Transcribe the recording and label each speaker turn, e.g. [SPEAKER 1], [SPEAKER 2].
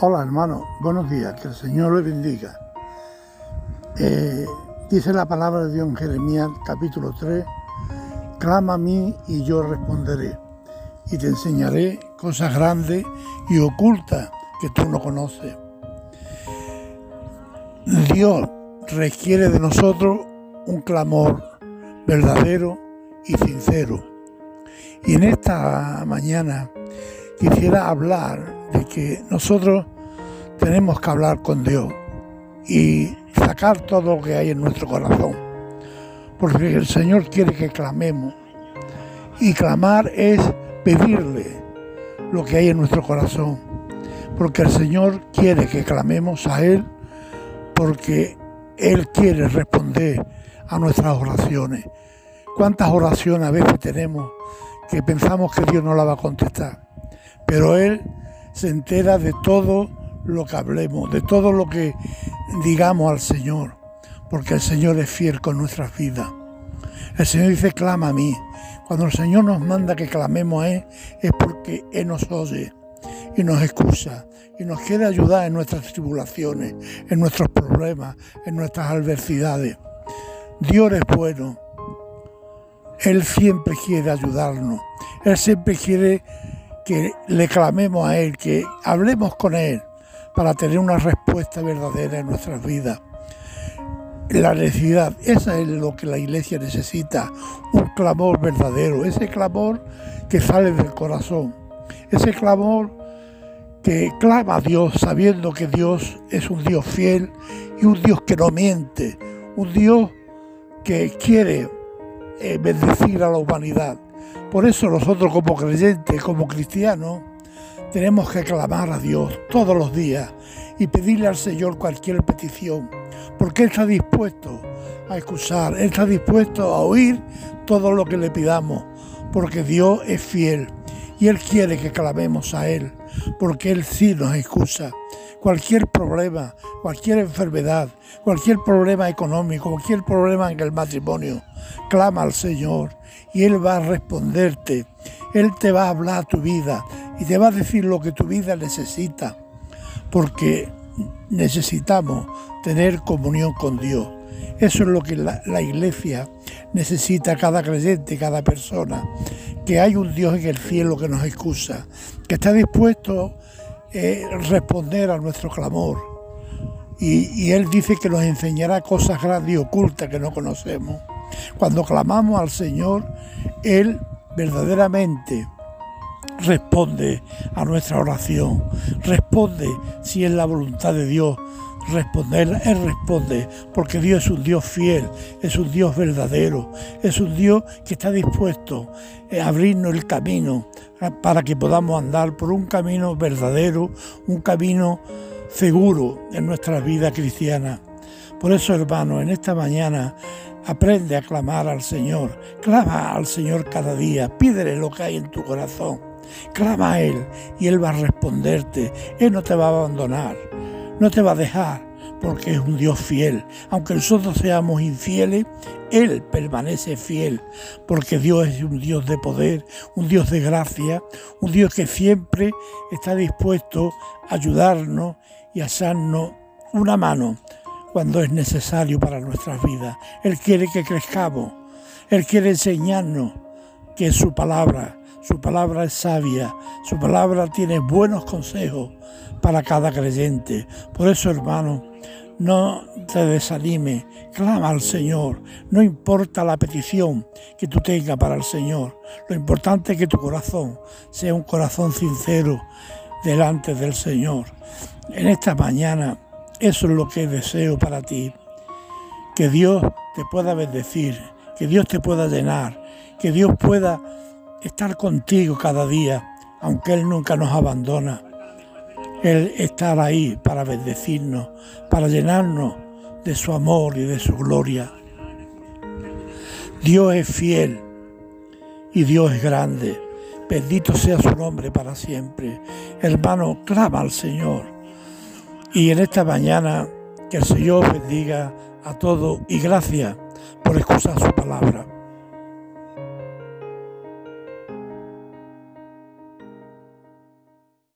[SPEAKER 1] Hola hermano, buenos días, que el Señor le bendiga. Eh, dice la palabra de Dios en Jeremías capítulo 3, clama a mí y yo responderé, y te enseñaré cosas grandes y ocultas que tú no conoces. Dios requiere de nosotros un clamor verdadero y sincero. Y en esta mañana quisiera hablar de que nosotros tenemos que hablar con Dios y sacar todo lo que hay en nuestro corazón. Porque el Señor quiere que clamemos. Y clamar es pedirle lo que hay en nuestro corazón. Porque el Señor quiere que clamemos a Él porque Él quiere responder a nuestras oraciones. ¿Cuántas oraciones a veces tenemos que pensamos que Dios no la va a contestar? Pero Él se entera de todo lo que hablemos, de todo lo que digamos al Señor, porque el Señor es fiel con nuestras vidas. El Señor dice, clama a mí. Cuando el Señor nos manda que clamemos a Él, es porque Él nos oye y nos excusa y nos quiere ayudar en nuestras tribulaciones, en nuestros problemas, en nuestras adversidades. Dios es bueno. Él siempre quiere ayudarnos. Él siempre quiere que le clamemos a Él, que hablemos con Él para tener una respuesta verdadera en nuestras vidas. La necesidad, esa es lo que la iglesia necesita, un clamor verdadero, ese clamor que sale del corazón, ese clamor que clama a Dios sabiendo que Dios es un Dios fiel y un Dios que no miente, un Dios que quiere eh, bendecir a la humanidad. Por eso nosotros como creyentes, como cristianos, tenemos que clamar a Dios todos los días y pedirle al Señor cualquier petición, porque Él está dispuesto a escuchar, Él está dispuesto a oír todo lo que le pidamos, porque Dios es fiel y Él quiere que clamemos a Él, porque Él sí nos escucha. Cualquier problema, cualquier enfermedad, cualquier problema económico, cualquier problema en el matrimonio, clama al Señor y Él va a responderte. Él te va a hablar a tu vida y te va a decir lo que tu vida necesita, porque necesitamos tener comunión con Dios. Eso es lo que la, iglesia necesita, cada creyente, cada persona, que hay un Dios en el cielo que nos excusa, que está dispuesto eh, responder a nuestro clamor. Y, Él dice que nos enseñará cosas grandes y ocultas que no conocemos. Cuando clamamos al Señor, Él verdaderamente responde a nuestra oración, responde si es la voluntad de Dios. Responder, Él responde, porque Dios es un Dios fiel, es un Dios verdadero, es un Dios que está dispuesto a abrirnos el camino para que podamos andar por un camino verdadero, un camino seguro en nuestra vida cristiana. Por eso, hermano, en esta mañana aprende a clamar al Señor. Clama al Señor cada día, pídele lo que hay en tu corazón. Clama a Él y Él va a responderte. Él no te va a abandonar, no te va a dejar porque es un Dios fiel. Aunque nosotros seamos infieles, Él permanece fiel, porque Dios es un Dios de poder, un Dios de gracia, un Dios que siempre está dispuesto a ayudarnos y a hacernos una mano cuando es necesario para nuestras vidas. Él quiere que crezcamos, Él quiere enseñarnos que su palabra, su palabra es sabia, su palabra tiene buenos consejos para cada creyente. Por eso, hermano, no te desanime, clama al Señor, no importa la petición que tú tengas para el Señor, lo importante es que tu corazón sea un corazón sincero delante del Señor. En esta mañana, eso es lo que deseo para ti, que Dios te pueda bendecir, que Dios te pueda llenar, que Dios pueda estar contigo cada día, aunque Él nunca nos abandona él estar ahí para bendecirnos, para llenarnos de su amor y de su gloria. Dios es fiel y Dios es grande. Bendito sea su nombre para siempre. Hermano, clama al Señor. Y en esta mañana que el Señor bendiga a todos y gracias por escuchar su palabra.